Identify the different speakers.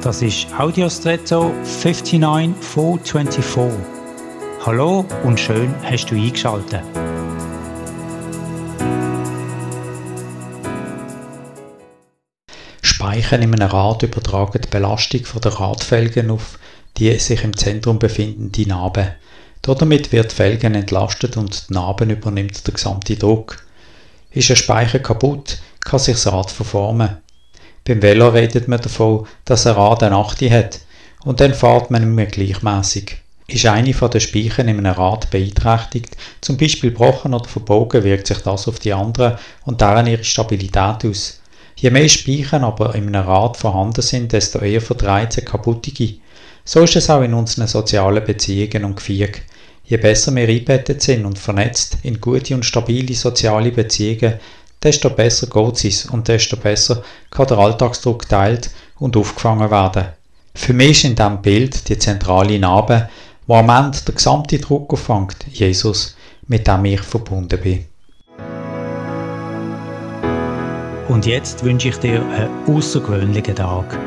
Speaker 1: Das ist Audiostretto 59424. Hallo und schön hast du eingeschaltet.
Speaker 2: Speichen in einem Rad übertragen die Belastung der Radfelgen auf die sich im Zentrum befindende Narbe. Damit wird die Felgen entlastet und die Narben übernimmt der gesamte Druck. Ist ein Speicher kaputt, kann sich das Rad verformen. Beim Velo redet man davon, dass ein Rad eine Achte hat und dann fährt man mehr gleichmäßig. Ist eine von den Speichen in einem Rad beeinträchtigt, zum Beispiel gebrochen oder verbogen, wirkt sich das auf die anderen und deren ihre Stabilität aus. Je mehr Speichen aber in einem Rad vorhanden sind, desto eher verdreht sie kaputtige. So ist es auch in unseren sozialen Beziehungen und Gefügen. Je besser wir eingebettet sind und vernetzt in gute und stabile soziale Beziehungen, desto besser geht es und desto besser kann der Alltagsdruck teilt und aufgefangen werden. Für mich ist in diesem Bild die zentrale Narbe, wo am Ende der gesamte Druck auffängt, Jesus, mit dem ich verbunden bin.
Speaker 1: Und jetzt wünsche ich dir einen außergewöhnlichen Tag.